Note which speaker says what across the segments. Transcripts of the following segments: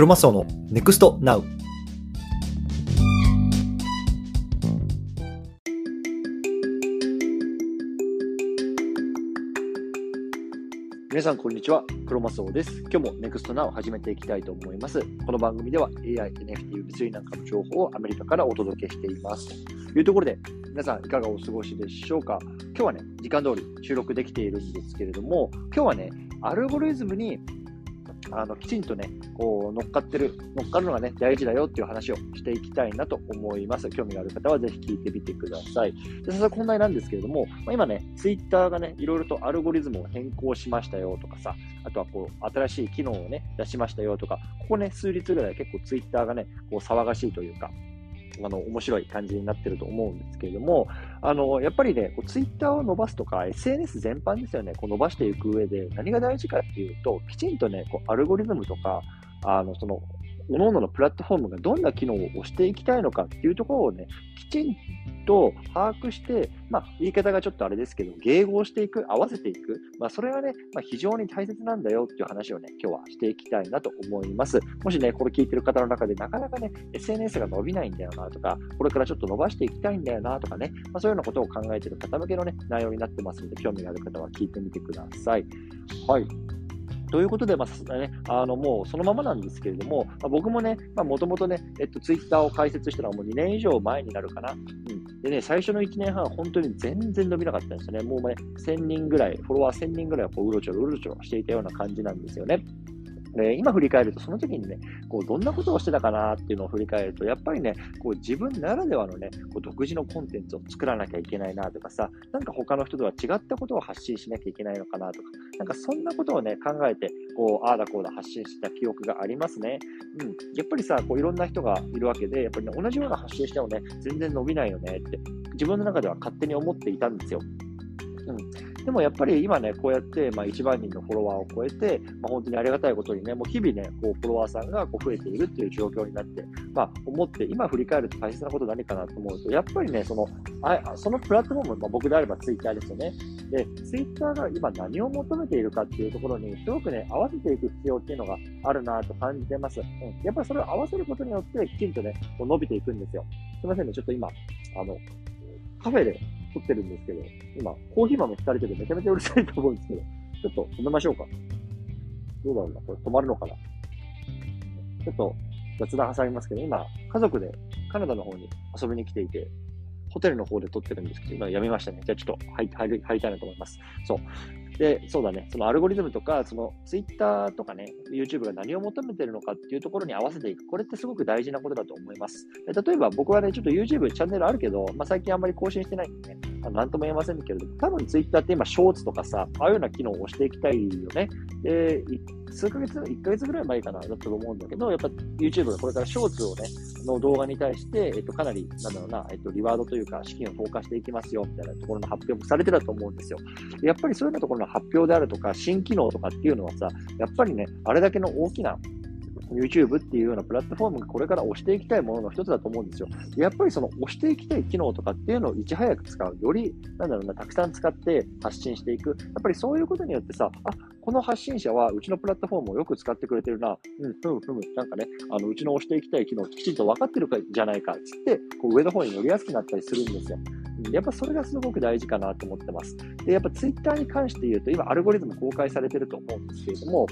Speaker 1: クロマスオの NEXT NOW 皆さん、こんにちは。クロマスオです。今日も NEXT NOW を始めていきたいと思います。この番組では AI、NFT、物理なんかの情報をアメリカからお届けしています。というところで、皆さんいかがお過ごしでしょうか？今日はね、時間通り収録できているんですけれども、今日はね、アルゴリズムにあのきちんとね、こう乗っかってる、乗っかるのがね、大事だよっていう話をしていきたいなと思います。興味がある方はぜひ聞いてみてください。で、早速本題なんですけれども、まあ、今ね、ツイッターがね、いろいろとアルゴリズムを変更しましたよとかさ、あとはこう、新しい機能をね、出しましたよとか、ここね、数日ぐらい結構ツイッターがね、こう騒がしいというか、あの、面白い感じになってると思うんですけれども、あの、やっぱりね、ツイッターを伸ばすとか、SNS 全般ですよね、こう伸ばしていく上で何が大事かっていうと、きちんとね、こうアルゴリズムとか、あの、その、各々のプラットフォームがどんな機能を押していきたいのかっていうところをね、きちんと把握して、まあ、言い方がちょっとあれですけど、迎合していく、合わせていく、まあ、それがね、まあ、非常に大切なんだよっていう話をね、今日はしていきたいなと思います。もしね、これ聞いてる方の中でなかなかね、SNS が伸びないんだよなとか、これからちょっと伸ばしていきたいんだよなとかね、まあ、そういうようなことを考えてる方向けのね、内容になってますので、興味がある方は聞いてみてください。はい。ということで、まあね、あのもうそのままなんですけれども、まあ、僕もね、もともとね、えっと、ツイッターを開設したのはもう2年以上前になるかな。うん。でね、最初の1年半、本当に全然伸びなかったんですよね。もうね、1000人ぐらい、フォロワー1000人ぐらいはこううろちょろうろちょろしていたような感じなんですよね。で今振り返ると、その時にね、こうどんなことをしてたかなっていうのを振り返ると、やっぱりね、こう自分ならではのね、こう独自のコンテンツを作らなきゃいけないなとかさ、なんか他の人とは違ったことを発信しなきゃいけないのかなとか、なんかそんなことをね、考えて、こう、ああだこうだ発信した記憶がありますね。うん。やっぱりさ、こういろんな人がいるわけで、やっぱりね、同じような発信してもね、全然伸びないよねって、自分の中では勝手に思っていたんですよ。うん。でもやっぱり今ね、こうやって、まあ、1万人のフォロワーを超えて、まあ、本当にありがたいことにね、もう日々ね、こうフォロワーさんがこう増えているっていう状況になって、まあ、思って、今振り返ると大切なこと何かなと思うと、やっぱりね、その、あそのプラットフォーム、まあ、僕であればツイッターですよね。で、ツイッターが今何を求めているかっていうところに、すごくね、合わせていく必要っていうのがあるなと感じてます。うん。やっぱりそれを合わせることによって、きちんとね、こう伸びていくんですよ。すいませんね、ちょっと今、あの、カフェで撮ってるんですけど、今、コーヒー豆されててめちゃめちゃうるさいと思うんですけど、ちょっと止めましょうか。どうだろうなこれ止まるのかなちょっと雑談挟みますけど、今、家族でカナダの方に遊びに来ていて、ホテルの方で撮ってるんですけど、今やめましたね。じゃあちょっと入入り入りたいなと思います。そう。で、そうだね、そのアルゴリズムとか、そのツイッターとかね、YouTube が何を求めてるのかっていうところに合わせていく。これってすごく大事なことだと思います。例えば僕はね、ちょっと YouTube チャンネルあるけど、まあ、最近あんまり更新してないんでね、なんとも言えませんけれども、多分 Twitter って今、ショーツとかさ、ああいうような機能をしていきたいよね。で、数ヶ月、1ヶ月ぐらい前かな、だったと思うんだけど、やっぱ YouTube がこれからショーツをね、の動画に対して、えっと、かなり、なんだろうな、えっと、リワードというか、資金を投下していきますよ、みたいなところの発表もされてたと思うんですよ。やっぱりそういうようなところの発表であるとか、新機能とかっていうのはさ、やっぱりね、あれだけの大きな YouTube っていうようなプラットフォームがこれから押していきたいものの一つだと思うんですよ。やっぱりその押していきたい機能とかっていうのをいち早く使う。より、なんだろうな、たくさん使って発信していく。やっぱりそういうことによってさ、あ、この発信者はうちのプラットフォームをよく使ってくれてるな。うん、ふむふむ。なんかね、あの、うちの押していきたい機能きちんと分かってるかじゃないか。つって、こう上の方に乗りやすくなったりするんですよ。やっぱそれがすごく大事かなと思ってます。で、やっぱツイッターに関して言うと、今アルゴリズム公開されてると思うんですけれども、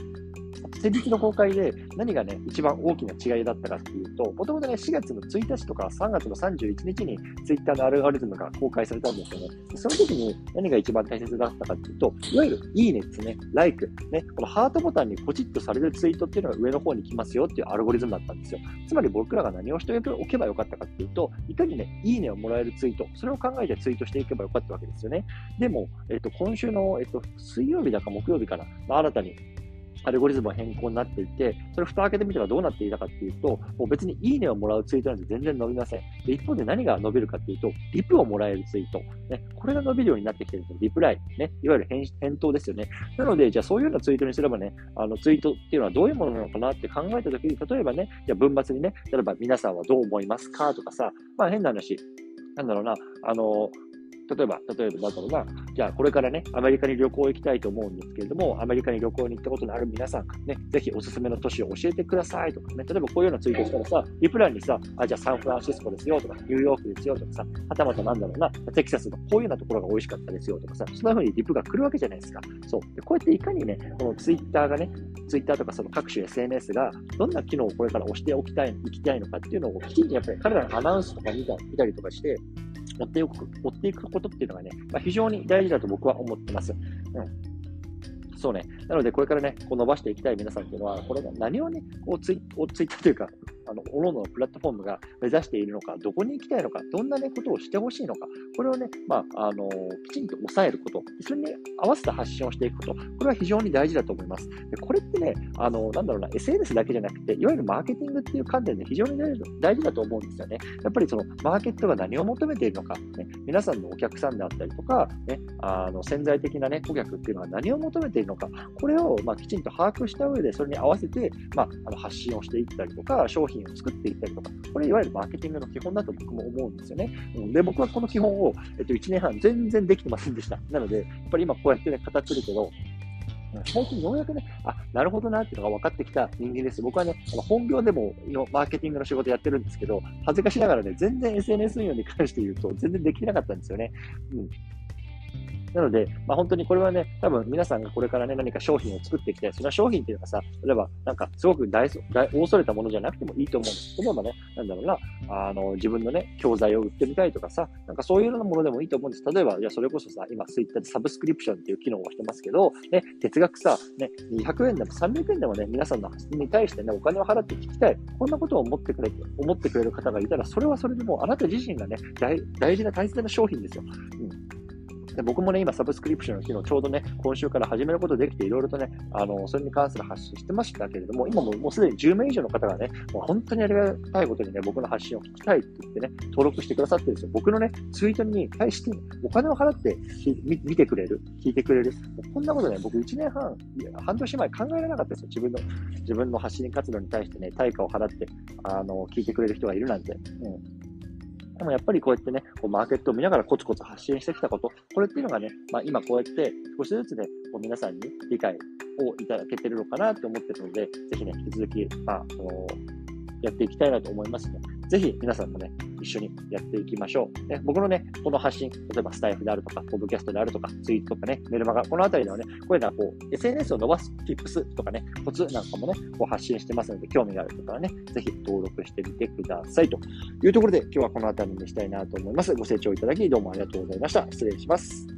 Speaker 1: 先日の公開で何がね、一番大きな違いだったかっていうと、もともとね、4月の1日とか3月の31日にツイッターのアルゴリズムが公開されたんですよね。その時に何が一番大切だったかっていうと、いわゆるいいねですね、like、ね、このハートボタンにポチッとされるツイートっていうのが上の方に来ますよっていうアルゴリズムだったんですよ。つまり僕らが何をしておけばよかったかっていうと、いかにね、いいねをもらえるツイート、それを考えてツイートしていけばよかったわけですよね。でも、えっと、今週の、えっと、水曜日だか木曜日かな、まあ、新たにアルゴリズムは変更になっていて、それ蓋を開けてみたらどうなっていたかっていうと、もう別にいいねをもらうツイートなんて全然伸びません。で、一方で何が伸びるかっていうと、リプをもらえるツイート。ね、これが伸びるようになってきてるんですよ。リプライ。ね、いわゆる返返答ですよね。なので、じゃあそういうようなツイートにすればね、あのツイートっていうのはどういうものなのかなって考えたときに、例えばね、じゃあ文末にね、例えば皆さんはどう思いますかとかさ、まあ変な話、なんだろうな、あの、例えば、例えばなんだろうな、じゃあこれからね、アメリカに旅行行きたいと思うんですけれども、アメリカに旅行に行ったことのある皆さん、ね、ぜひおすすめの都市を教えてくださいとかね、例えばこういうようなツイートしたらさ、リプランにさ、あ、じゃあサンフランシスコですよとか、ニューヨークですよとかさ、はたまたなんだろうな、テキサスのこういうようなところが美味しかったですよとかさ、そんな風にリプが来るわけじゃないですか。そう。でこうやっていかにね、このツイッターがね、ツイッターとかその各種 SNS がどんな機能をこれから押しておきたい、いきたいのかっていうのをきちんとやっぱり彼らのアナウンスとか見た見たりとかして、追っておく、追っていくことっていうのがね、まあ、非常に大事だと僕は思ってます。うんそうね。なので、これからね、こう伸ばしていきたい皆さんっていうのは、これが何をね、こうツイツイッターというか、あの、おののプラットフォームが目指しているのか、どこに行きたいのか、どんなね、ことをしてほしいのか、これをね、まあ、あの、きちんと抑えること、それに合わせた発信をしていくこと、これは非常に大事だと思います。でこれってね、あの、なんだろうな、SNS だけじゃなくて、いわゆるマーケティングっていう観点で非常に大事だと思うんですよね。やっぱりその、マーケットが何を求めているのか、ね、皆さんのお客さんであったりとか、ね、あの、潜在的なね、顧客っていうのは何を求めているのか、これを、まあ、きちんと把握した上で、それに合わせて、まあ、あの発信をしていったりとか、商品を作っていったりとか、これいわゆるマーケティングの基本だと僕も思うんですよね。で、僕はこの基本を、えっと、1年半全然できてませんでした。なので、やっぱり今こうやってね、語ってるけど、最近ようやくね、あ、なるほどなっていうのが分かってきた人間です。僕はね、本業でものマーケティングの仕事やってるんですけど、恥ずかしながらね、全然 SNS 運用に関して言うと、全然できなかったんですよね。うん。なので、まあ、本当にこれはね、多分皆さんがこれからね、何か商品を作ってきて、その商品っていうのがさ、例えば、なんか、すごく大大大それたものじゃなくてもいいと思うんです。例えばね、なんだろうな、あの、自分のね、教材を売ってみたいとかさ、なんかそういうようなものでもいいと思うんです。例えば、じゃあそれこそさ、今、ツイッターでサブスクリプションっていう機能をしてますけど、ね、哲学さ、ね、200円でも300円でもね、皆さんの発信に対してね、お金を払って聞きたい。こんなことを思ってくれ、思ってくれる方がいたら、それはそれでもあなた自身がね、大大事な大切な商品ですよ。うんで僕もね、今、サブスクリプションの機能、ちょうどね、今週から始めることできて、いろいろとね、あの、それに関する発信してましたけれども、今ももうすでに10名以上の方がね、もう本当にありがたいことにね、僕の発信を聞きたいって言ってね、登録してくださってるんですよ。僕のね、ツイートに対して、お金を払って見てくれる、聞いてくれる。こんなことね、僕1年半、半年前考えられなかったですよ。自分の、自分の発信活動に対してね、対価を払って、あの、聞いてくれる人がいるなんて。うんでもやっぱりこうやってね、こうマーケットを見ながらコツコツ発信してきたこと、これっていうのがね、まあ、今こうやって少しずつね、こう皆さんに理解をいただけてるのかなって思ってるので、ぜひね、引き続き、まあ、やっていきたいなと思いますのね。ぜひ皆さんもね、一緒にやっていきましょう。ね、僕のね、この発信、例えばスタイフであるとか、ポッドキャストであるとか、ツイートとかね、メルマガ、このあたりではね、こういうのはこう、SNS を伸ばす tips とかね、コツなんかもね、こう発信してますので、興味がある方はね、ぜひ登録してみてください。というところで、今日はこのあたりにしたいなと思います。ご清聴いただき、どうもありがとうございました。失礼します。